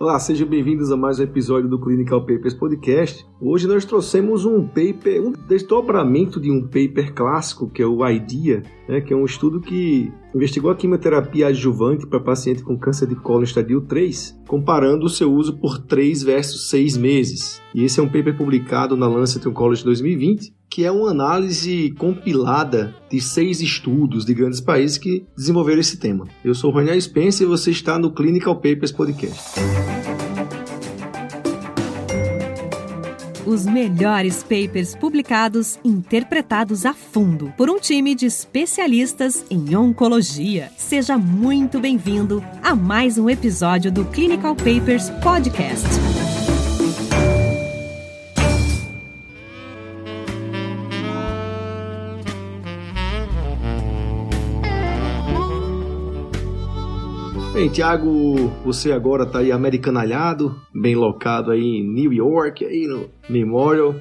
Olá, sejam bem-vindos a mais um episódio do Clinical Papers Podcast. Hoje nós trouxemos um paper, um desdobramento de um paper clássico, que é o IDEA, né, que é um estudo que investigou a quimioterapia adjuvante para paciente com câncer de colo estadio 3, comparando o seu uso por 3 versus 6 meses. E esse é um paper publicado na Lancet Oncology 2020, que é uma análise compilada de seis estudos de grandes países que desenvolveram esse tema. Eu sou Raniel Spencer e você está no Clinical Papers Podcast. Os melhores papers publicados, interpretados a fundo por um time de especialistas em oncologia. Seja muito bem-vindo a mais um episódio do Clinical Papers Podcast. Bem, Tiago, você agora está aí americanalhado, bem locado aí em New York, aí no Memorial.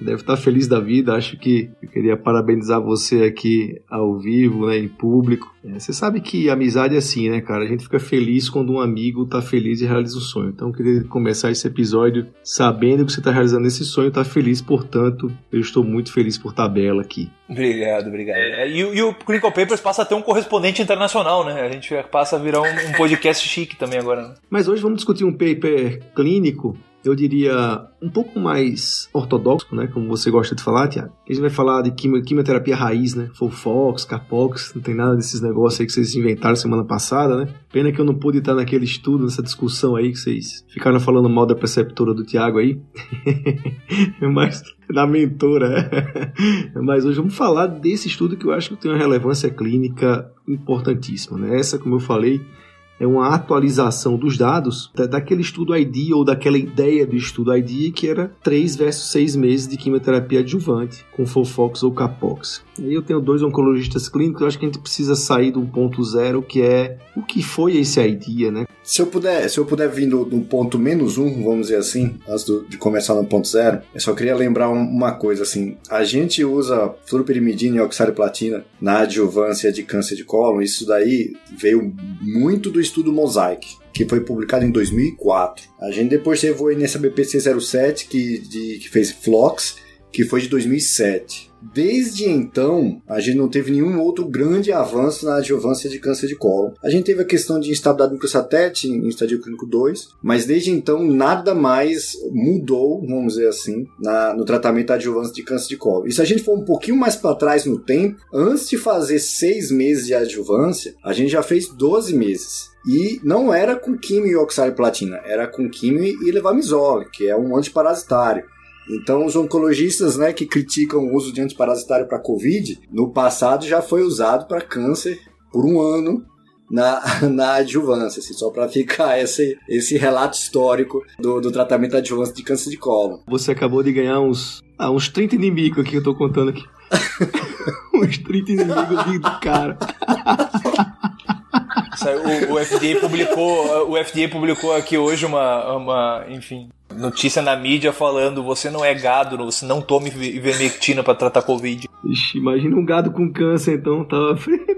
Deve estar feliz da vida. Acho que eu queria parabenizar você aqui ao vivo, né, em público. É, você sabe que amizade é assim, né, cara? A gente fica feliz quando um amigo tá feliz e realiza um sonho. Então eu queria começar esse episódio sabendo que você está realizando esse sonho, tá feliz, portanto, eu estou muito feliz por tabela aqui. Obrigado, obrigado. É, e, e, o Clinical Papers passa a ter um correspondente internacional, né? A gente passa a virar um, um podcast chique também agora. Né? Mas hoje vamos discutir um paper clínico eu diria, um pouco mais ortodoxo, né? Como você gosta de falar, Tiago. A gente vai falar de quimioterapia raiz, né? Fofox, Capox, não tem nada desses negócios aí que vocês inventaram semana passada, né? Pena que eu não pude estar naquele estudo, nessa discussão aí que vocês ficaram falando mal da preceptora do Tiago aí. Mas da mentora. Mas hoje vamos falar desse estudo que eu acho que tem uma relevância clínica importantíssima, né? Essa, como eu falei, é uma atualização dos dados daquele estudo ID ou daquela ideia do estudo ID que era 3 versus 6 meses de quimioterapia adjuvante com Fofox ou Capox. E eu tenho dois oncologistas clínicos, eu acho que a gente precisa sair do ponto zero, que é o que foi esse ID, né? Se eu puder, se eu puder vir do, do ponto menos um, vamos dizer assim, antes do, de começar no ponto zero, eu só queria lembrar uma coisa assim, a gente usa fluoropyrimidina e oxaliplatina na adjuvância de câncer de cólon, isso daí veio muito do estudo Mosaic que foi publicado em 2004. A gente depois teve o NSABP 07 que, de, que fez Flox, que foi de 2007. Desde então, a gente não teve nenhum outro grande avanço na adjuvância de câncer de colo. A gente teve a questão de instabilidade microsatélite em estadio clínico 2, mas desde então nada mais mudou, vamos dizer assim, na, no tratamento da adjuvância de câncer de colo. E se a gente for um pouquinho mais para trás no tempo, antes de fazer seis meses de adjuvância, a gente já fez 12 meses. E não era com quimio e oxaliplatina, era com quimio e levamisole, que é um antiparasitário. Então, os oncologistas né, que criticam o uso de antiparasitário para Covid, no passado já foi usado para câncer por um ano na, na adjuvância, assim, só para ficar esse, esse relato histórico do, do tratamento da adjuvância de câncer de colo. Você acabou de ganhar uns, ah, uns 30 inimigos aqui que eu tô contando aqui. uns 30 inimigos do cara. O, o, FDA publicou, o FDA publicou aqui hoje uma, uma, enfim, notícia na mídia falando você não é gado, você não tome ivermectina para tratar Covid. Ixi, imagina um gado com câncer então, tava frito.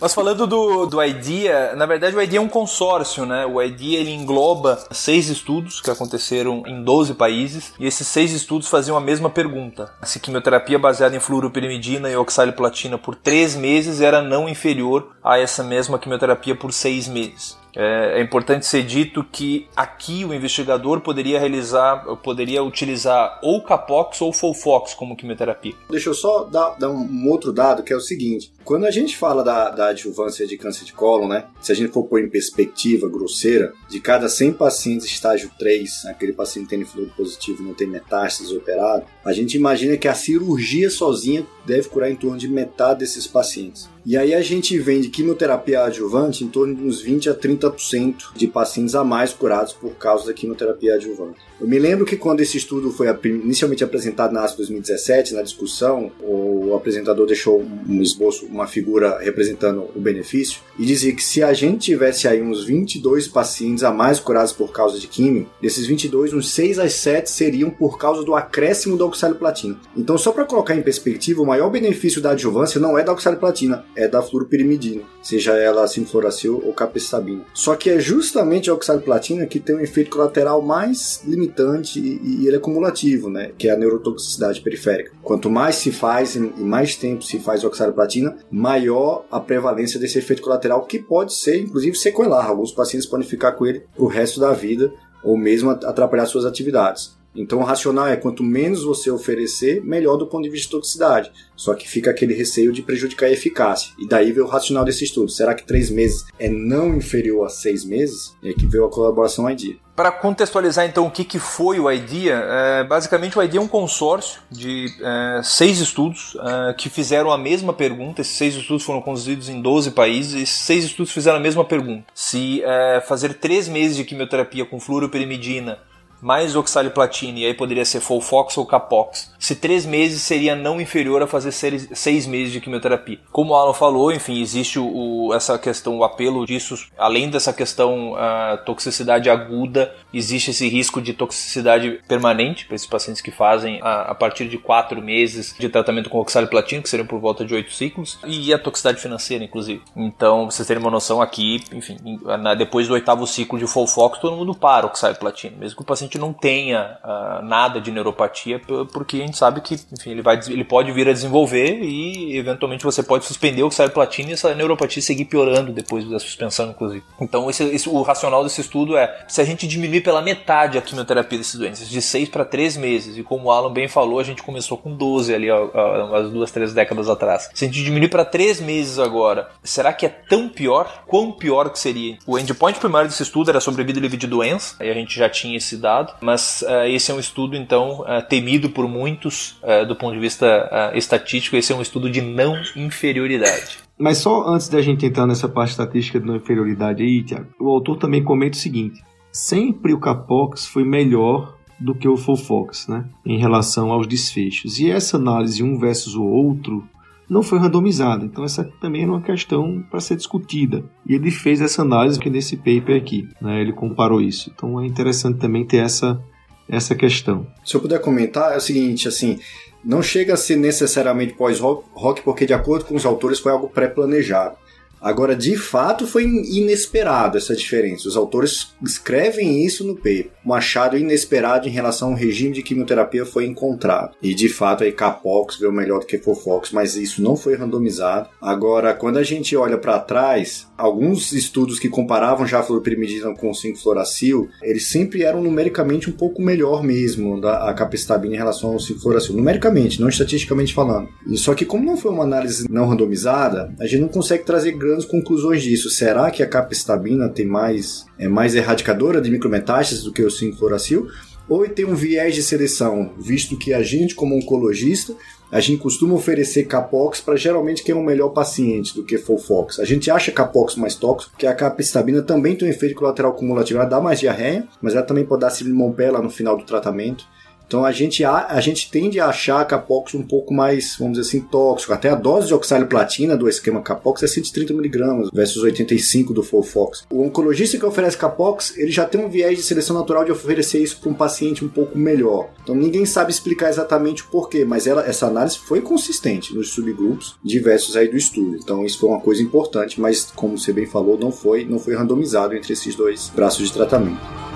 Mas falando do, do IDEA, na verdade o IDEA é um consórcio, né? O IDEA ele engloba seis estudos que aconteceram em 12 países e esses seis estudos faziam a mesma pergunta. Se quimioterapia baseada em fluoropirimidina e oxaliplatina por três meses era não inferior a essa mesma quimioterapia por seis meses. É, é, importante ser dito que aqui o investigador poderia realizar, poderia utilizar ou Capox ou Folfox como quimioterapia. Deixa eu só dar, dar um outro dado que é o seguinte: quando a gente fala da, da adjuvância de câncer de colo, né? Se a gente for pôr em perspectiva grosseira, de cada 100 pacientes estágio 3, aquele paciente tem fluido positivo não tem metástases operado, a gente imagina que a cirurgia sozinha deve curar em torno de metade desses pacientes. E aí a gente vende quimioterapia adjuvante em torno de uns 20 a 30% de pacientes a mais curados por causa da quimioterapia adjuvante. Eu me lembro que quando esse estudo foi inicialmente apresentado na ASCO 2017, na discussão, o apresentador deixou um esboço, uma figura representando o benefício, e dizia que se a gente tivesse aí uns 22 pacientes a mais curados por causa de químio, desses 22, uns 6 a 7 seriam por causa do acréscimo da oxaliplatina. Então, só para colocar em perspectiva, o maior benefício da adjuvância não é da oxaliplatina, é da fluoropirimidina, seja ela sinfloracil ou capecitabina. Só que é justamente a oxaliplatina que tem um efeito colateral mais limitante e, e ele é cumulativo, né? Que é a neurotoxicidade periférica. Quanto mais se faz e mais tempo se faz oxaliplatina, maior a prevalência desse efeito colateral que pode ser, inclusive, sequelar. Alguns pacientes podem ficar com ele o resto da vida ou mesmo atrapalhar suas atividades. Então o racional é quanto menos você oferecer, melhor do ponto de vista de toxicidade. Só que fica aquele receio de prejudicar a eficácia. E daí veio o racional desse estudo. Será que três meses é não inferior a seis meses? É que veio a colaboração IDEA. Para contextualizar então o que, que foi o IDEA, é, basicamente o IDEA é um consórcio de é, seis estudos é, que fizeram a mesma pergunta. Esses seis estudos foram conduzidos em 12 países. Esses seis estudos fizeram a mesma pergunta: se é, fazer três meses de quimioterapia com fluoroperimidina mais oxaliplatina, e aí poderia ser Folfox ou Capox. Se três meses seria não inferior a fazer seis, meses de quimioterapia. Como o Alan falou, enfim, existe o, essa questão, o apelo disso, além dessa questão a toxicidade aguda, existe esse risco de toxicidade permanente para esses pacientes que fazem a, a, partir de quatro meses de tratamento com oxaliplatina, que seriam por volta de oito ciclos, e a toxicidade financeira, inclusive. Então, vocês terem uma noção aqui, enfim, na, depois do oitavo ciclo de Folfox, todo mundo para oxaliplatina, mesmo que o paciente não tenha uh, nada de neuropatia, porque a gente sabe que, enfim, ele, vai, ele pode vir a desenvolver e eventualmente você pode suspender o platina e essa neuropatia seguir piorando depois da suspensão, inclusive. Então, esse, esse, o racional desse estudo é: se a gente diminuir pela metade a quimioterapia desses doentes, de 6 para 3 meses, e como o Alan bem falou, a gente começou com 12 ali, umas duas, três décadas atrás. Se a gente diminuir para 3 meses agora, será que é tão pior? Quão pior que seria? O endpoint primário desse estudo era sobre vida livre de doença, aí a gente já tinha esse dado mas uh, esse é um estudo, então, uh, temido por muitos uh, do ponto de vista estatístico, esse é um estudo de não inferioridade. Mas só antes da gente entrar nessa parte estatística de não inferioridade aí, Tiago, o autor também comenta o seguinte: sempre o Capox foi melhor do que o Fofox, né, em relação aos desfechos. E essa análise um versus o outro não foi randomizada. Então essa também é uma questão para ser discutida. E ele fez essa análise nesse paper aqui, né? Ele comparou isso. Então é interessante também ter essa essa questão. Se eu puder comentar, é o seguinte, assim, não chega a ser necessariamente pós-rock, porque de acordo com os autores foi algo pré-planejado. Agora, de fato, foi inesperado essa diferença. Os autores escrevem isso no paper. Um achado inesperado em relação ao regime de quimioterapia foi encontrado. E, de fato, a Capox veio melhor do que Fofox, mas isso não foi randomizado. Agora, quando a gente olha para trás, alguns estudos que comparavam já a fluoropyrimidina com o 5-fluoracil, eles sempre eram numericamente um pouco melhor mesmo da a capecitabina em relação ao 5-fluoracil. Numericamente, não estatisticamente falando. E só que como não foi uma análise não randomizada, a gente não consegue trazer grandes conclusões disso. Será que a capecitabina tem mais é mais erradicadora de micrometástases do que o 5-fluoracil? Ou tem um viés de seleção, visto que a gente como oncologista a gente costuma oferecer capox para geralmente quem é um melhor paciente do que Folfox. A gente acha capox mais tóxico, porque a capecitabina também tem um efeito colateral cumulativo, ela dá mais diarreia, mas ela também pode dar síndrome lá no final do tratamento. Então a gente, a, a gente tende a achar a Capox um pouco mais, vamos dizer assim, tóxico. Até a dose de oxaliplatina do esquema Capox é 130mg versus 85 do Folfox. O oncologista que oferece Capox, ele já tem um viés de seleção natural de oferecer isso para um paciente um pouco melhor. Então ninguém sabe explicar exatamente o porquê, mas ela, essa análise foi consistente nos subgrupos diversos aí do estudo. Então isso foi uma coisa importante, mas como você bem falou, não foi, não foi randomizado entre esses dois braços de tratamento.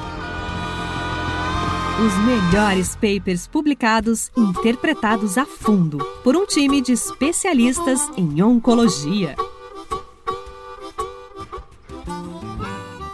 Os melhores papers publicados e interpretados a fundo por um time de especialistas em oncologia.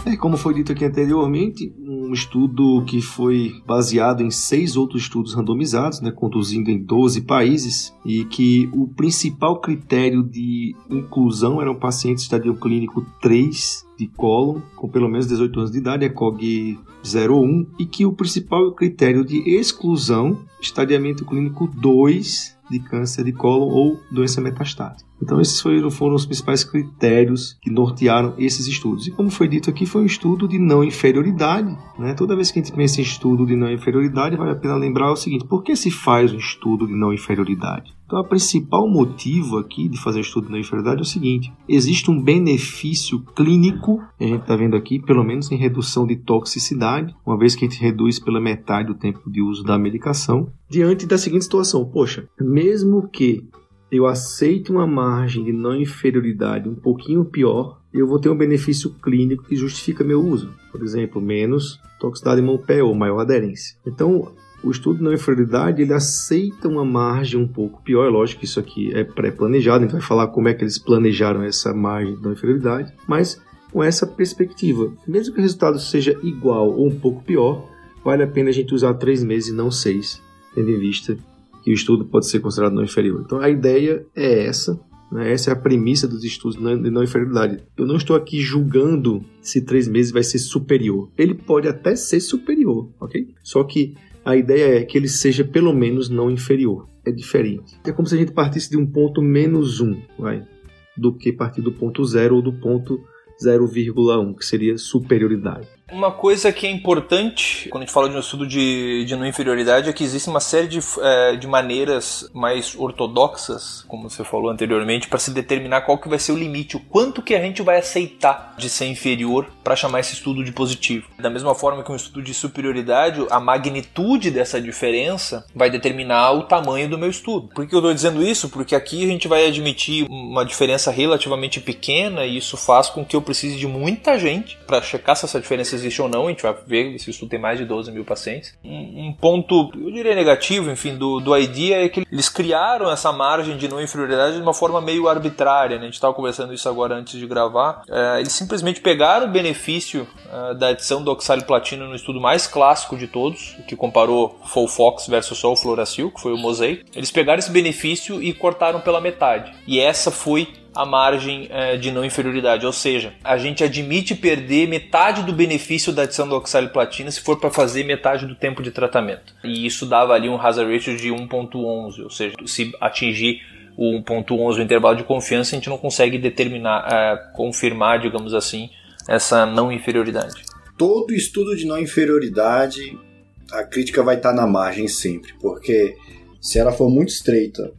É, como foi dito aqui anteriormente, um estudo que foi baseado em seis outros estudos randomizados, né, conduzindo em 12 países, e que o principal critério de inclusão eram pacientes de estadio clínico 3 de cólon, com pelo menos 18 anos de idade, ECOG 01, e que o principal critério de exclusão, estadiamento clínico 2 de câncer de cólon ou doença metastática. Então, esses foram, foram os principais critérios que nortearam esses estudos. E como foi dito aqui, foi um estudo de não inferioridade. Né? Toda vez que a gente pensa em estudo de não inferioridade, vale a pena lembrar o seguinte: por que se faz um estudo de não inferioridade? Então, o principal motivo aqui de fazer estudo de não inferioridade é o seguinte: existe um benefício clínico, a gente está vendo aqui, pelo menos em redução de toxicidade, uma vez que a gente reduz pela metade o tempo de uso da medicação, diante da seguinte situação: poxa, mesmo que eu aceito uma margem de não inferioridade um pouquinho pior, eu vou ter um benefício clínico que justifica meu uso. Por exemplo, menos toxicidade mão-pé ou maior aderência. Então, o estudo de não inferioridade ele aceita uma margem um pouco pior. É lógico que isso aqui é pré-planejado, a gente vai falar como é que eles planejaram essa margem de não inferioridade, mas com essa perspectiva, mesmo que o resultado seja igual ou um pouco pior, vale a pena a gente usar três meses e não seis, tendo em vista que o estudo pode ser considerado não inferior. Então a ideia é essa, né? essa é a premissa dos estudos de não inferioridade. Eu não estou aqui julgando se três meses vai ser superior. Ele pode até ser superior, ok? Só que a ideia é que ele seja pelo menos não inferior. É diferente. É como se a gente partisse de um ponto menos um, vai, do que partir do ponto zero ou do ponto 0,1, que seria superioridade. Uma coisa que é importante quando a gente fala de um estudo de, de não inferioridade é que existe uma série de, é, de maneiras mais ortodoxas, como você falou anteriormente, para se determinar qual que vai ser o limite, o quanto que a gente vai aceitar de ser inferior para chamar esse estudo de positivo. Da mesma forma que um estudo de superioridade, a magnitude dessa diferença vai determinar o tamanho do meu estudo. Por que eu estou dizendo isso? Porque aqui a gente vai admitir uma diferença relativamente pequena e isso faz com que eu precise de muita gente para checar se essa diferença existe ou não, a gente vai ver, esse estudo tem mais de 12 mil pacientes. Um, um ponto, eu diria negativo, enfim, do, do IDEA é que eles criaram essa margem de não inferioridade de uma forma meio arbitrária, né? a gente estava conversando isso agora antes de gravar. É, eles simplesmente pegaram o benefício é, da adição do oxaliplatino no estudo mais clássico de todos, que comparou Folfox versus Sulfloracil, que foi o Mosaic. Eles pegaram esse benefício e cortaram pela metade. E essa foi a margem é, de não inferioridade, ou seja, a gente admite perder metade do benefício da adição do oxaliplatina se for para fazer metade do tempo de tratamento. E isso dava ali um hazard ratio de 1.11, ou seja, se atingir o 1.11 o intervalo de confiança, a gente não consegue determinar, é, confirmar, digamos assim, essa não inferioridade. Todo estudo de não inferioridade, a crítica vai estar na margem sempre, porque se ela for muito estreita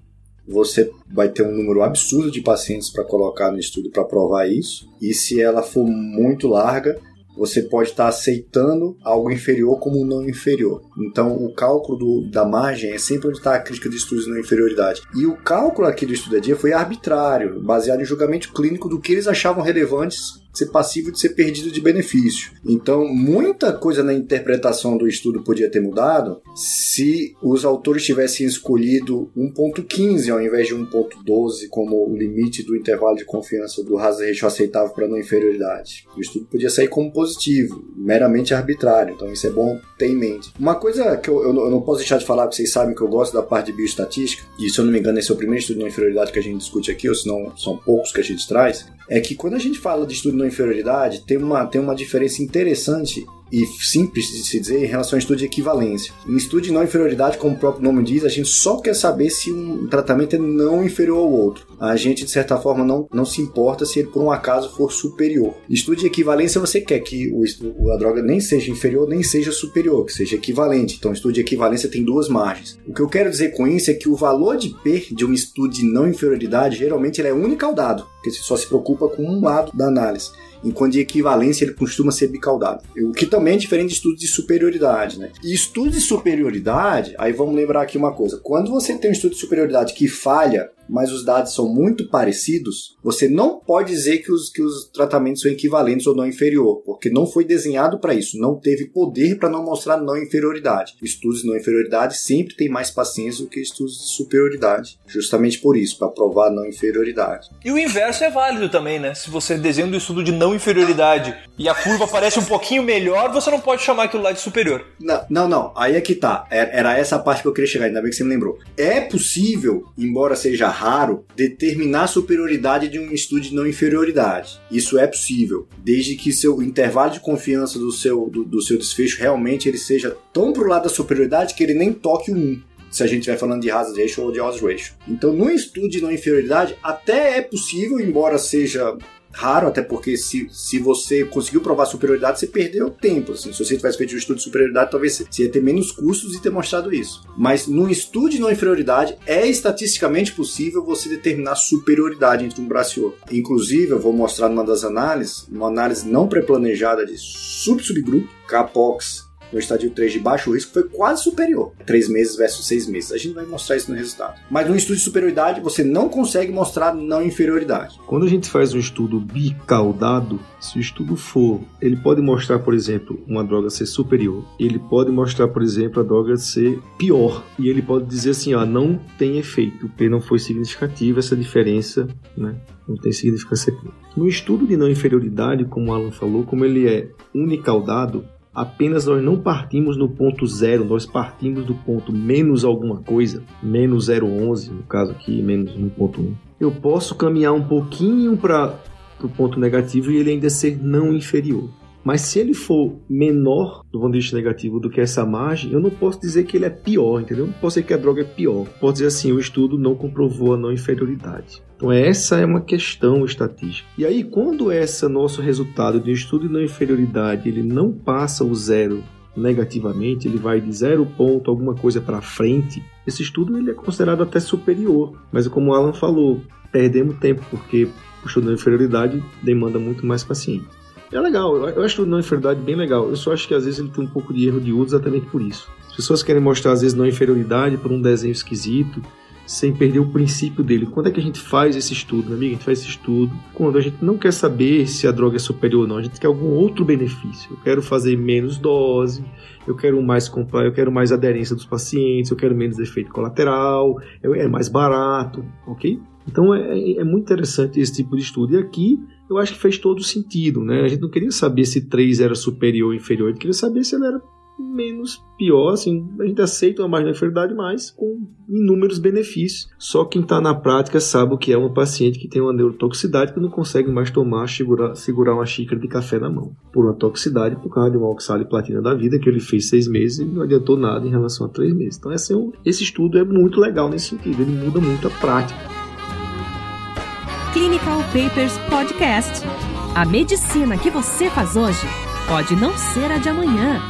você vai ter um número absurdo de pacientes para colocar no estudo para provar isso. E se ela for muito larga, você pode estar tá aceitando algo inferior como não inferior. Então, o cálculo do, da margem é sempre onde está a crítica de estudos não inferioridade. E o cálculo aqui do estudo dia foi arbitrário, baseado em julgamento clínico do que eles achavam relevantes ser passivo de ser perdido de benefício. Então, muita coisa na interpretação do estudo podia ter mudado se os autores tivessem escolhido 1.15 ao invés de 1.12 como o limite do intervalo de confiança do hazard ratio aceitável para não inferioridade. O estudo podia sair como positivo, meramente arbitrário. Então, isso é bom ter em mente. Uma coisa que eu, eu, eu não posso deixar de falar, porque vocês sabem que eu gosto da parte de bioestatística, e se eu não me engano, esse é o primeiro estudo de não inferioridade que a gente discute aqui, ou se não são poucos que a gente traz, é que quando a gente fala de estudo não inferioridade, tem uma, tem uma diferença interessante e simples de se dizer em relação ao estudo de equivalência. Em estudo de não inferioridade, como o próprio nome diz, a gente só quer saber se um tratamento é não inferior ao outro. A gente, de certa forma, não, não se importa se ele por um acaso for superior. Estudo de equivalência, você quer que o, a droga nem seja inferior nem seja superior, que seja equivalente. Então, estudo de equivalência tem duas margens. O que eu quero dizer com isso é que o valor de P de um estudo de não inferioridade, geralmente, ele é unicaudado, porque só se preocupa com um lado da análise enquanto de equivalência ele costuma ser bicaudado. O que também é diferente de estudos de superioridade, né? E estudos de superioridade, aí vamos lembrar aqui uma coisa: quando você tem um estudo de superioridade que falha mas os dados são muito parecidos, você não pode dizer que os, que os tratamentos são equivalentes ou não inferior, porque não foi desenhado para isso, não teve poder para não mostrar não inferioridade. Estudos de não inferioridade sempre têm mais paciência do que estudos de superioridade, justamente por isso, para provar não inferioridade. E o inverso é válido também, né? Se você desenha um estudo de não inferioridade e a curva parece um pouquinho melhor, você não pode chamar aquilo lá de superior. Não, não, não. aí é que tá. É, era essa parte que eu queria chegar, ainda bem que você me lembrou. É possível, embora seja raro determinar a superioridade de um estudo de não inferioridade. Isso é possível, desde que seu intervalo de confiança do seu, do, do seu desfecho realmente ele seja tão pro lado da superioridade que ele nem toque o 1 se a gente estiver falando de hazard ratio ou de odds ratio. Então, no estudo de não inferioridade, até é possível, embora seja raro, até porque se, se você conseguiu provar superioridade, você perdeu tempo. Assim. Se você tivesse feito um estudo de superioridade, talvez você ia ter menos custos e ter mostrado isso. Mas no estudo de não inferioridade, é estatisticamente possível você determinar superioridade entre um braço e outro. Inclusive, eu vou mostrar numa das análises, uma análise não pré-planejada de sub-subgrupo, CAPOX no estadio 3 de baixo risco foi quase superior. 3 meses versus 6 meses. A gente vai mostrar isso no resultado. Mas no estudo de superioridade, você não consegue mostrar não inferioridade. Quando a gente faz um estudo bicaudado, se o estudo for, ele pode mostrar, por exemplo, uma droga ser superior. Ele pode mostrar, por exemplo, a droga ser pior. E ele pode dizer assim, ó, não tem efeito, porque não foi significativa essa diferença, né? Não tem significância. No estudo de não inferioridade, como o Alan falou, como ele é unicaudado, apenas nós não partimos no ponto zero, nós partimos do ponto menos alguma coisa, menos 0,11, no caso aqui, menos 1,1. Eu posso caminhar um pouquinho para o ponto negativo e ele ainda ser não inferior. Mas se ele for menor do ponto de vista negativo do que essa margem, eu não posso dizer que ele é pior, entendeu? Não posso dizer que a droga é pior. Posso dizer assim, o estudo não comprovou a não inferioridade. Então essa é uma questão estatística. E aí quando esse nosso resultado de estudo de não inferioridade ele não passa o zero negativamente, ele vai de zero ponto alguma coisa para frente, esse estudo ele é considerado até superior. Mas como o Alan falou, perdemos tempo porque o estudo de inferioridade demanda muito mais paciente. É legal, eu acho o não inferioridade bem legal. Eu só acho que às vezes ele tem um pouco de erro de uso exatamente por isso. As pessoas querem mostrar às vezes não inferioridade por um desenho esquisito, sem perder o princípio dele. Quando é que a gente faz esse estudo, meu amigo? A gente faz esse estudo quando a gente não quer saber se a droga é superior ou não, a gente quer algum outro benefício. Eu quero fazer menos dose, eu quero mais eu quero mais aderência dos pacientes, eu quero menos efeito colateral, é mais barato, ok? Então é, é muito interessante esse tipo de estudo. E aqui eu acho que fez todo sentido, né? A gente não queria saber se 3 era superior ou inferior, a gente queria saber se ele era menos pior, assim, a gente aceita uma margem de inferioridade, mas com inúmeros benefícios. Só quem está na prática sabe o que é uma paciente que tem uma neurotoxicidade que não consegue mais tomar, segurar, segurar uma xícara de café na mão. Por uma toxicidade, por causa de uma oxaliplatina da vida, que ele fez seis meses e não adiantou nada em relação a três meses. Então esse, é esse estudo é muito legal nesse sentido, ele muda muito a prática. Clinical Papers Podcast. A medicina que você faz hoje pode não ser a de amanhã.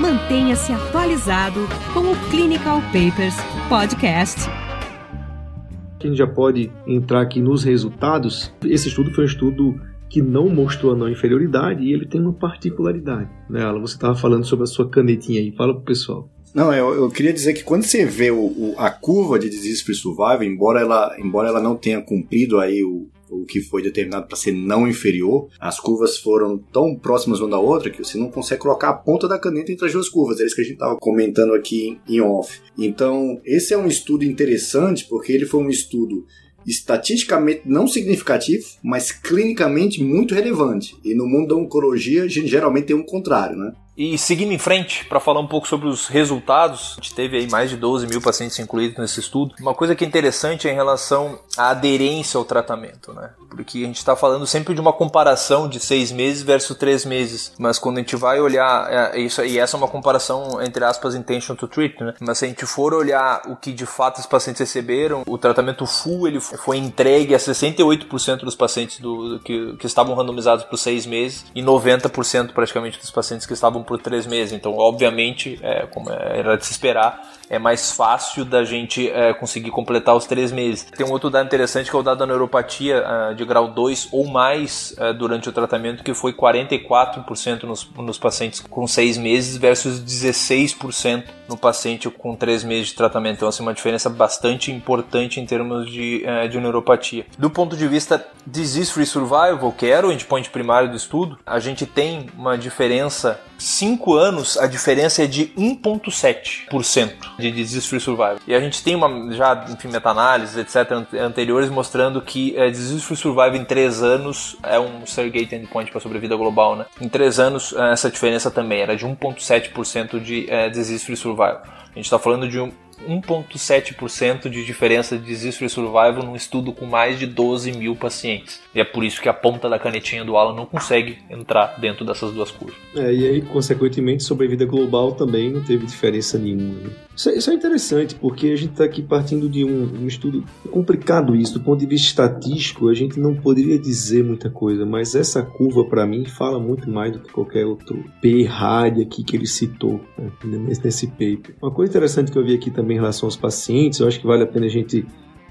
Mantenha-se atualizado com o Clinical Papers Podcast. A gente já pode entrar aqui nos resultados. Esse estudo foi um estudo que não mostrou a não inferioridade e ele tem uma particularidade. Né, Alan? Você estava falando sobre a sua canetinha aí. Fala pro pessoal. Não, eu, eu, queria dizer que quando você vê o, o, a curva de Disease Free Survival, embora ela, embora ela não tenha cumprido aí o, o que foi determinado para ser não inferior, as curvas foram tão próximas uma da outra que você não consegue colocar a ponta da caneta entre as duas curvas. É isso que a gente estava comentando aqui em off. Então, esse é um estudo interessante porque ele foi um estudo estatisticamente não significativo, mas clinicamente muito relevante. E no mundo da oncologia, geralmente tem um contrário, né? E seguindo em frente, para falar um pouco sobre os resultados, a gente teve aí mais de 12 mil pacientes incluídos nesse estudo. Uma coisa que é interessante é em relação à aderência ao tratamento, né? Porque a gente está falando sempre de uma comparação de seis meses versus três meses. Mas quando a gente vai olhar, é, isso e essa é uma comparação entre aspas intention to treat, né? Mas se a gente for olhar o que de fato os pacientes receberam, o tratamento full ele foi entregue a 68% dos pacientes do, que, que estavam randomizados por seis meses e 90% praticamente dos pacientes que estavam por três meses. Então, obviamente, é, como era de se esperar, é mais fácil da gente é, conseguir completar os três meses. Tem um outro dado interessante que é o dado da neuropatia uh, de grau 2 ou mais uh, durante o tratamento, que foi 44% nos, nos pacientes com seis meses versus 16% no paciente com três meses de tratamento. Então, assim, uma diferença bastante importante em termos de, uh, de neuropatia. Do ponto de vista disease-free survival, que era o endpoint primário do estudo, a gente tem uma diferença 5 anos, a diferença é de 1,7% de disease free survival. E a gente tem uma, já, enfim, meta-análises, etc., anteriores mostrando que é, disease free survival em 3 anos é um surrogate endpoint para sobrevida global, né? Em 3 anos, eh, essa diferença também era de 1,7% de é, disease free survival. A gente está falando de um, 1,7% de diferença de disease free survival num estudo com mais de 12 mil pacientes. E é por isso que a ponta da canetinha do Alan não consegue entrar dentro dessas duas curvas. É, e aí, consequentemente, sobrevida global também não teve diferença nenhuma. Né? Isso, é, isso, é, interessante, porque a gente está aqui partindo de um, um, estudo complicado isso. Do ponto de vista estatístico, a gente não poderia dizer muita coisa, mas essa curva, para mim, fala muito mais do que qualquer outro P-RAD aqui que ele citou né, nesse paper. Uma coisa interessante que eu vi aqui também em relação aos pacientes, eu acho que vale a pena a gente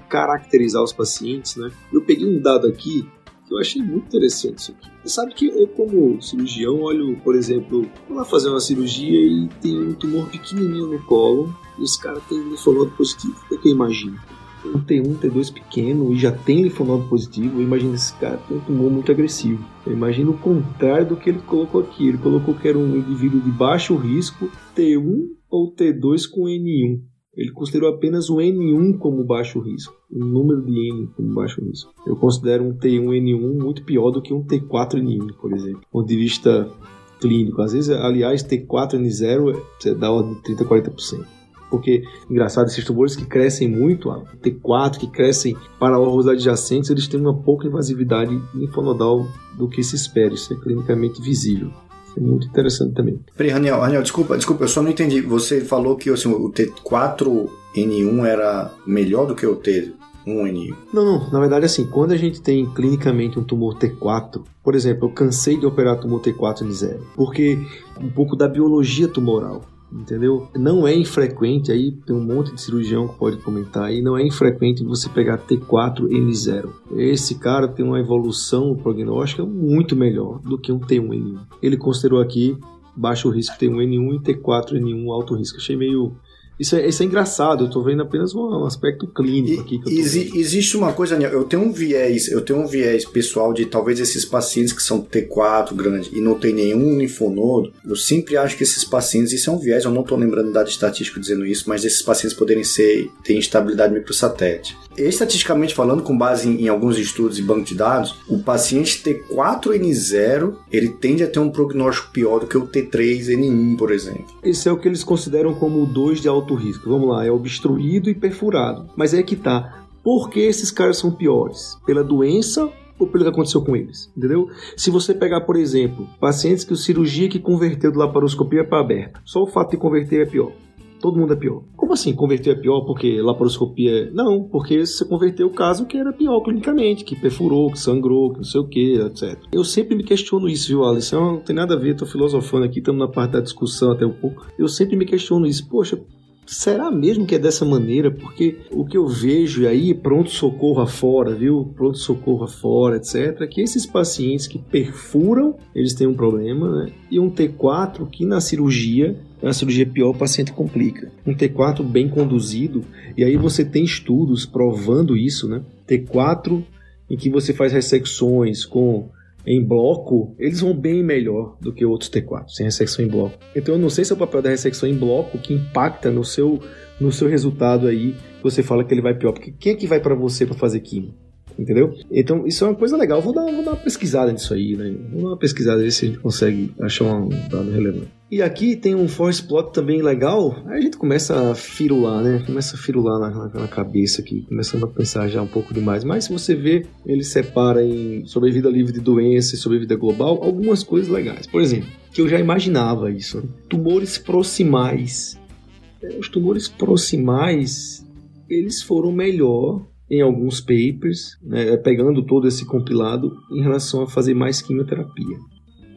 caracterizar os pacientes, né? Eu peguei um dado aqui Eu achei muito interessante isso aqui. Você sabe que eu, como cirurgião, olho, por exemplo, vou lá fazer uma cirurgia e tem um tumor pequenininho no colo e os caras têm linfonodo positivo. O que, é que eu imagino? Um T1, um T2 pequeno e já tem linfonodo positivo, eu imagino esse cara tem um tumor muito agressivo. Eu imagino o contrário do que ele colocou aqui. Ele colocou que era um indivíduo de baixo risco, T1 ou T2 com N1. Ele considerou apenas o N1 como baixo risco, o número de N como baixo risco. Eu considero um T1N1 muito pior do que um T4N1, por exemplo, do ponto de vista clínico. Às vezes, aliás, T4N0 é da ordem de 30 a 40%. Porque, engraçado, esses tumores que crescem muito, T4, que crescem para órgãos adjacentes, eles têm uma pouca invasividade linfonodal do que se espera. Isso é clinicamente visível é muito interessante também. Peraí, Raniel, Raniel, desculpa, desculpa, eu só não entendi. Você falou que assim, o T4N1 era melhor do que o T1N1? Não, não. Na verdade, assim, quando a gente tem clinicamente um tumor T4, por exemplo, eu cansei de operar tumor T4N0, porque um pouco da biologia tumoral entendeu? Não é infrequente, aí tem um monte de cirurgião que pode comentar aí, não é infrequente você pegar T4N0. Esse cara tem uma evolução prognóstica muito melhor do que um T1N1. Ele considerou aqui baixo risco T1N1 e T4N1 alto risco. Achei meio isso é, isso é engraçado, eu tô vendo apenas um aspecto clínico aqui. Que Exi existe uma coisa, eu tenho um viés, eu tenho um viés pessoal de talvez esses pacientes que são T4 grande e não tem nenhum linfonodo, eu sempre acho que esses pacientes, isso é um viés, eu não tô lembrando dado estatístico dizendo isso, mas esses pacientes poderem ser, ter instabilidade microsatélite. Estatisticamente falando, com base em, em alguns estudos e banco de dados, o paciente T4N0, ele tende a ter um prognóstico pior do que o T3N1, por exemplo. Esse é o que eles consideram como o 2 de alto risco. Vamos lá, é obstruído e perfurado. Mas é que tá. Por que esses caras são piores? Pela doença ou pelo que aconteceu com eles, entendeu? Se você pegar, por exemplo, pacientes que o cirurgia que converteu de laparoscopia para aberta, só o fato de converter é pior. Todo mundo é pior. Como assim converter é pior porque laparoscopia? É- não, porque você converteu o caso que era pior clinicamente, que perfurou, que sangrou, que não sei o que, etc. Eu sempre me questiono isso, viu, Alisson? Não tem nada a ver, tô filosofando aqui, estamos na parte da discussão até um pouco. Eu sempre me questiono isso. Poxa, Será mesmo que é dessa maneira? Porque o que eu vejo aí, pronto-socorro afora, viu? Pronto-socorro afora, etc., é que esses pacientes que perfuram, eles têm um problema, né? E um T4 que na cirurgia, na cirurgia pior, o paciente complica. Um T4 bem conduzido, e aí você tem estudos provando isso, né? T4 em que você faz ressecções com em bloco, eles vão bem melhor do que outros T4, sem ressecção em bloco. Então eu não sei se é o papel da ressecção em bloco que impacta no seu, no seu resultado aí, você fala que ele vai pior. Porque quem é que vai para você para fazer química? Entendeu? Então, isso é uma coisa legal. Vou dar, vou dar uma pesquisada nisso aí, né? Vou dar uma pesquisada ver se a gente consegue achar um dado relevante. E aqui tem um force plot também legal. Aí a gente começa a firular, né? Começa a firular na, na, cabeça aqui, começando a pensar já um pouco demais. Mas se você vê, ele separa em sobrevida livre de doença e sobrevida global algumas coisas legais. Por exemplo, que eu já imaginava isso. Né? Tumores proximais. É, os tumores proximais, eles foram melhor em alguns papers, né, pegando todo esse compilado em relação a fazer mais quimioterapia.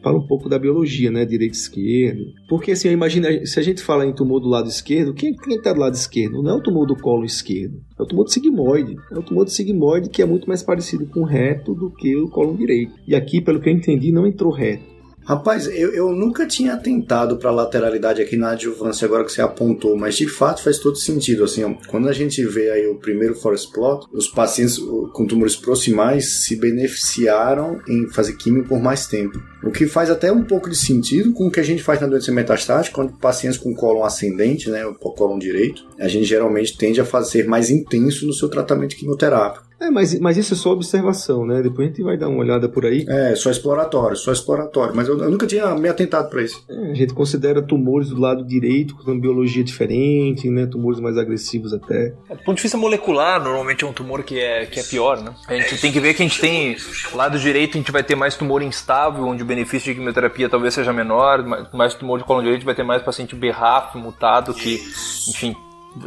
Fala um pouco da biologia, né, direito esquerdo. Porque assim, imagina, se a gente fala em tumor do lado esquerdo, quem está do lado esquerdo? Não é o tumor do colo esquerdo, é o tumor do sigmoide. É o tumor do sigmoide que é muito mais parecido com reto do que o colo direito. E aqui, pelo que eu entendi, não entrou reto. Rapaz, eu, eu nunca tinha tentado para lateralidade aqui na adjuvância, agora que você apontou, mas de fato faz todo sentido. Assim, ó, quando a gente vê aí o primeiro forest plot, os pacientes com tumores proximais se beneficiaram em fazer químio por mais tempo. O que faz até um pouco de sentido com o que a gente faz na doença metastática, quando pacientes com cólon ascendente, né, o cólon direito, a gente geralmente tende a fazer mais intenso no seu tratamento quimioterápico. É, mas, mas isso é só observação, né? Depois a gente vai dar uma olhada por aí. É, só exploratório, só exploratório. Mas eu, eu nunca tinha me atentado para isso. É, a gente considera tumores do lado direito com biologia diferente, né? Tumores mais agressivos até. É, do ponto de vista molecular, normalmente é um tumor que é, que é pior, né? A gente tem que ver que a gente tem. Lado direito a gente vai ter mais tumor instável, onde o benefício de quimioterapia talvez seja menor, mais tumor de colo direito vai ter mais paciente berrafo, mutado, que, enfim,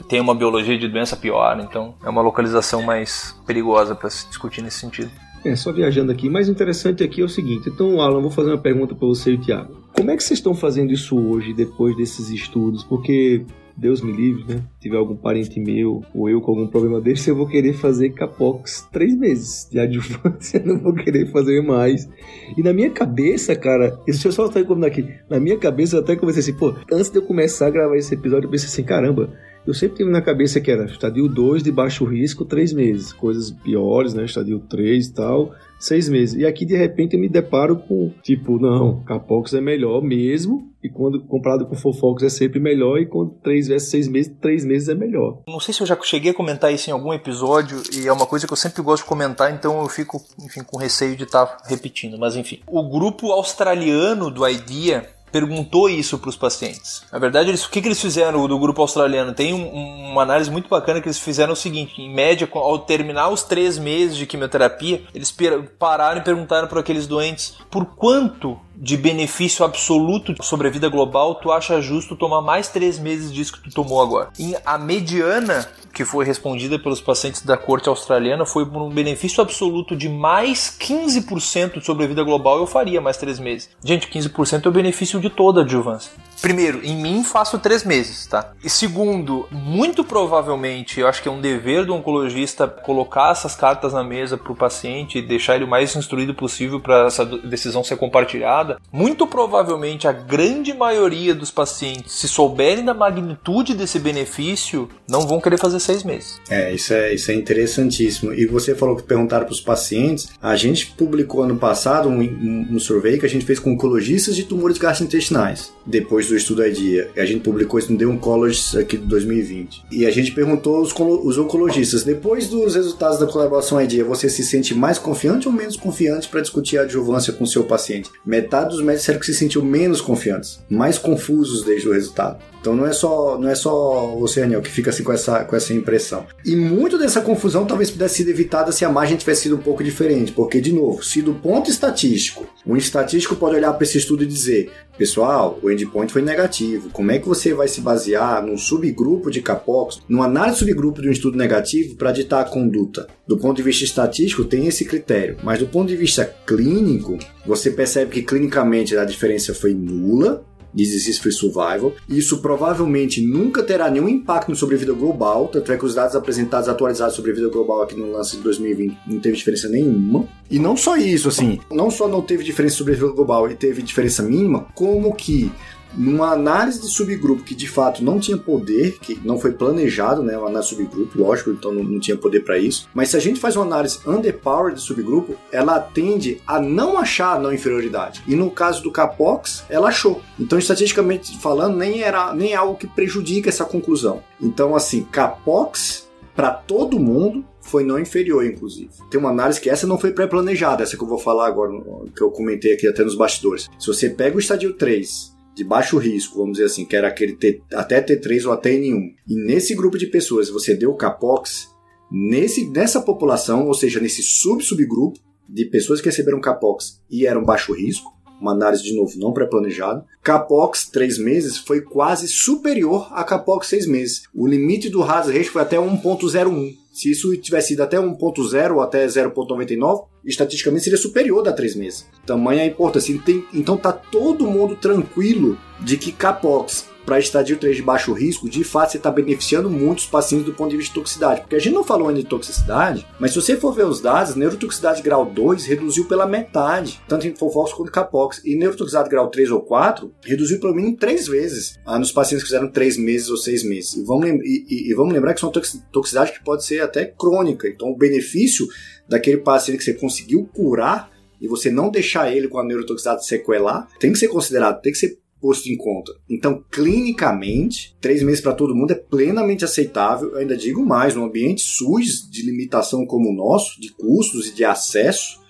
tem uma biologia de doença pior, então é uma localização mais perigosa para se discutir nesse sentido. É, só viajando aqui. Mais interessante aqui é o seguinte: então, Alan, vou fazer uma pergunta para você e o Tiago. Como é que vocês estão fazendo isso hoje, depois desses estudos? Porque Deus me livre, né? Tiver algum parente meu ou eu com algum problema desse, eu vou querer fazer capox três meses de adjuvância, não vou querer fazer mais. E na minha cabeça, cara, isso eu só estou contando aqui, na minha cabeça eu até comecei assim, pô, antes de eu começar a gravar esse episódio, eu pensei assim, caramba, eu sempre tive na cabeça que era estadio 2 de baixo risco, três meses. Coisas piores, né? Estadio 3 e tal seis meses. E aqui de repente eu me deparo com, tipo, não, Capox é melhor mesmo. E quando comprado com Fofox é sempre melhor. E quando três vezes seis meses, três meses é melhor. Não sei se eu já cheguei a comentar isso em algum episódio. E é uma coisa que eu sempre gosto de comentar. Então eu fico, enfim, com receio de estar tá repetindo. Mas enfim. O grupo australiano do IDEA perguntou isso para os pacientes. Na verdade, eles, o que, que eles fizeram do grupo australiano? Tem um, uma análise muito bacana que eles fizeram o seguinte: em média, ao terminar os três meses de quimioterapia, eles pararam e perguntaram para aqueles doentes por quanto de benefício absoluto sobre a vida global, tu acha justo tomar mais três meses disso que tu tomou agora? E a mediana que foi respondida pelos pacientes da corte australiana foi por um benefício absoluto de mais 15% sobre a vida global, eu faria mais três meses. Gente, 15% é o benefício de toda a adjuvância. Primeiro, em mim faço três meses, tá? E segundo, muito provavelmente, eu acho que é um dever do oncologista colocar essas cartas na mesa para o paciente e deixar ele o mais instruído possível para essa decisão ser compartilhada. Muito provavelmente, a grande maioria dos pacientes, se souberem da magnitude desse benefício, não vão querer fazer seis meses. É, isso é, isso é interessantíssimo. E você falou que perguntaram para os pacientes. A gente publicou ano passado um, um, um survey que a gente fez com oncologistas de tumores gastrointestinais. Depois do estudo IDEA. A gente publicou isso no The Oncologist aqui de 2020. E a gente perguntou aos, os oncologistas, depois dos resultados da colaboração IDEA, você se sente mais confiante ou menos confiante para discutir a adjuvância com seu paciente? Metade dos médicos disseram que se sentiu menos confiantes, mais confusos desde o resultado. Então não é só, não é só você, Daniel, que fica assim com essa, com essa impressão. E muito dessa confusão talvez pudesse ser evitada se a margem tivesse sido um pouco diferente, porque, de novo, se do ponto estatístico, um estatístico pode olhar para esse estudo e dizer, pessoal, o endpoint foi negativo, como é que você vai se basear num subgrupo de capox, numa análise subgrupo de um estudo negativo para ditar a conduta? Do ponto de vista estatístico, tem esse critério, mas do ponto de vista clínico, você percebe que clinicamente a diferença foi nula, Disease Free Survival. Isso provavelmente nunca terá nenhum impacto no sobrevida global, tanto é que os dados apresentados atualizados sobre vida global aqui no lance de 2020 não teve diferença nenhuma. E não só isso, assim, não só não teve diferença sobre vida global e teve diferença mínima, como que numa análise de subgrupo que de fato não tinha poder, que não foi planejado, né, uma análise de subgrupo, lógico, então não, não tinha poder para isso. Mas se a gente faz uma análise underpowered de subgrupo, ela tende a não achar a não inferioridade. E no caso do Capox, ela achou. Então, estatisticamente falando, nem era nem é algo que prejudica essa conclusão. Então, assim, Capox para todo mundo foi não inferior, inclusive. Tem uma análise que essa não foi pré-planejada, essa que eu vou falar agora, que eu comentei aqui até nos bastidores. Se você pega o estadio 3 de baixo risco, vamos dizer assim, que era aquele T, até T3 ou até N1. E nesse grupo de pessoas você deu Capox, nesse, nessa população, ou seja, nesse sub-subgrupo de pessoas que receberam Capox e eram baixo risco, uma análise de novo não pré-planejada, Capox 3 meses foi quase superior a Capox 6 meses. O limite do hazard ratio foi até 1.01. Se isso tivesse ido até 1.0 ou até 0.99, estatisticamente seria superior da 3 meses. Tamanha a importância. Então tá todo mundo tranquilo de que Capox para estadio 3 de baixo risco, de fato você está beneficiando muitos pacientes do ponto de vista de toxicidade. Porque a gente não falou ainda de toxicidade, mas se você for ver os dados, neurotoxicidade grau 2 reduziu pela metade, tanto em Fofox quanto Capox. E neurotoxicidade grau 3 ou 4 reduziu pelo menos três vezes ah, nos pacientes que fizeram 3 meses ou 6 meses. E vamos, e, e, e vamos lembrar que são toxicidade que pode ser até crônica. Então o benefício daquele paciente que você conseguiu curar e você não deixar ele com a neurotoxicidade sequelar, tem que ser considerado, tem que ser posto em conta. Então, clinicamente, três meses para todo mundo é plenamente aceitável. Eu ainda digo mais, no ambiente SUS de limitação como o nosso, de custos e de acesso,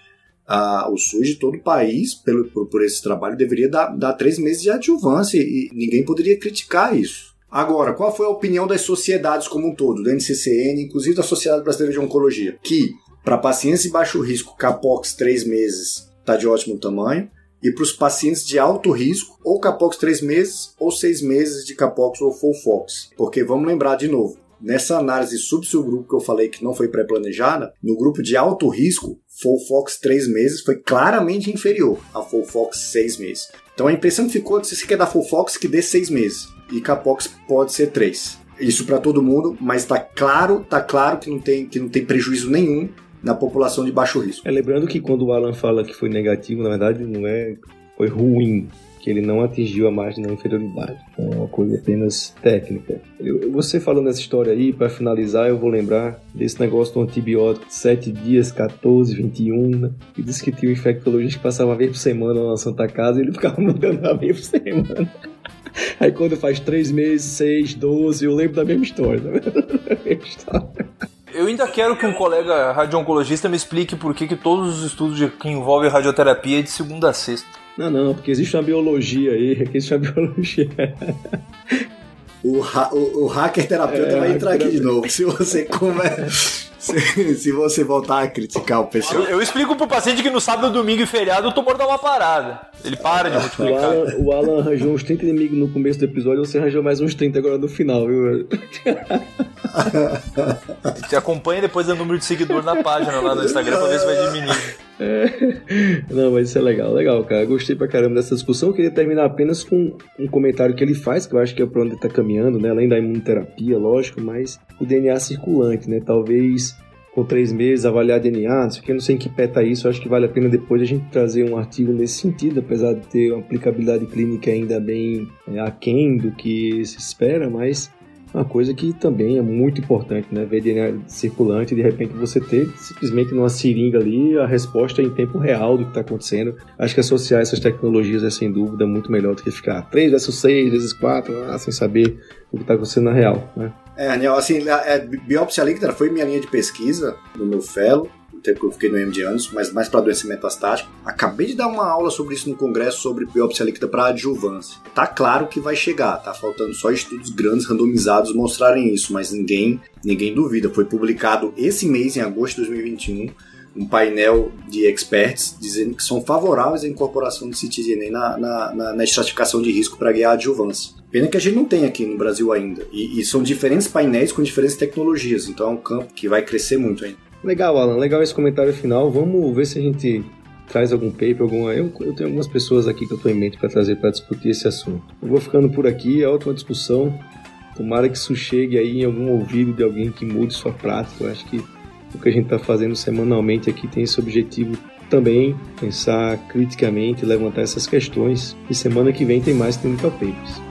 o SUS de todo o país, pelo, por, por esse trabalho, deveria dar, dar três meses de adjuvância e ninguém poderia criticar isso. Agora, qual foi a opinião das sociedades como um todo, da NCCN, inclusive da Sociedade Brasileira de Oncologia? Que, para pacientes de baixo risco, CAPOX três meses está de ótimo tamanho, e para os pacientes de alto risco, ou Capox 3 meses ou 6 meses de Capox ou Fox. Porque vamos lembrar de novo, nessa análise sub-subgrupo que eu falei que não foi pré-planejada, no grupo de alto risco, Fox 3 meses foi claramente inferior a Fox 6 meses. Então a impressão que ficou, se você quer dar full fox, que dê seis meses. E capox pode ser três. Isso para todo mundo, mas tá claro, tá claro que não tem, que não tem prejuízo nenhum na população de baixo risco. É, lembrando que quando o Alan fala que foi negativo, na verdade não é foi ruim, que ele não atingiu a margem da inferioridade. É uma coisa apenas técnica. Eu, você falando essa história aí, para finalizar, eu vou lembrar desse negócio do antibiótico de 7 dias, 14, 21, né? E disse que tinha um infectologista que passava uma vez por semana na Santa Casa e ele ficava mudando uma vez por semana. Aí quando faz 3 meses, 6, 12, eu lembro da mesma história. Da mesma história. Eu ainda quero que um colega radio-oncologista me explique por que, que todos os estudos de, que envolvem radioterapia é de segunda a sexta. Não, não, porque existe uma biologia aí, existe uma biologia. O, ha o, o hacker terapeuta é, vai entrar aqui de novo. Se você começa. Se, se, você voltar a criticar o pessoal. Eu, eu, explico pro paciente que no sábado, domingo e feriado o tumor dá uma parada. Ele para de multiplicar. O Alan, o Alan arranjou uns 30 inimigos no começo do episódio, você arranjou mais uns 30 agora no final, viu? Te acompanha depois o número de seguidor na página lá no Instagram pra ver se vai diminuir. É. Não, mas isso é legal, legal, cara. Gostei pra caramba dessa discussão. Eu queria terminar apenas com um comentário que ele faz, que eu acho que é pra onde tá caminhando, né? Além da imunoterapia, lógico, mas o DNA circulante, né? Talvez com três meses avaliar DNA, não sei que, não sei em que pé tá isso. Eu acho que vale a pena depois a gente trazer um artigo nesse sentido, apesar de ter uma aplicabilidade clínica ainda bem é, aquém do que se espera, mas uma coisa que também é muito importante, né? Ver DNA circulante de repente você ter simplesmente numa seringa ali a resposta em tempo real do que está acontecendo. Acho que associar essas tecnologias é sem dúvida muito melhor do que ficar 3 vezes 6 vezes 4, ah, sem saber o que está acontecendo na real, né? É, Daniel, assim, a, a biópsia líquida foi minha linha de pesquisa no meu fellow tempo que eu fiquei no M de anos, mas mais para doença metastática. Acabei de dar uma aula sobre isso no congresso sobre biópsia líquida para adjuvância. Tá claro que vai chegar, tá faltando só estudos grandes randomizados mostrarem isso, mas ninguém, ninguém duvida. Foi publicado esse mês em agosto de 2021 um painel de experts dizendo que são favoráveis à incorporação do ctDNA na, na, na, na estratificação de risco para guiar a adjuvância. Pena que a gente não tem aqui no Brasil ainda. E, e, são diferentes painéis com diferentes tecnologias, então é um campo que vai crescer muito ainda. Legal, Alan, legal esse comentário final. Vamos ver se a gente traz algum paper, alguma. Eu, eu tenho algumas pessoas aqui que eu estou em mente para trazer para discutir esse assunto. Eu vou ficando por aqui, é ótima discussão. Tomara que isso chegue aí em algum ouvido de alguém que mude sua prática. Eu acho que o que a gente está fazendo semanalmente aqui tem esse objetivo também, pensar criticamente, levantar essas questões. E semana que vem tem mais Clinical Papers.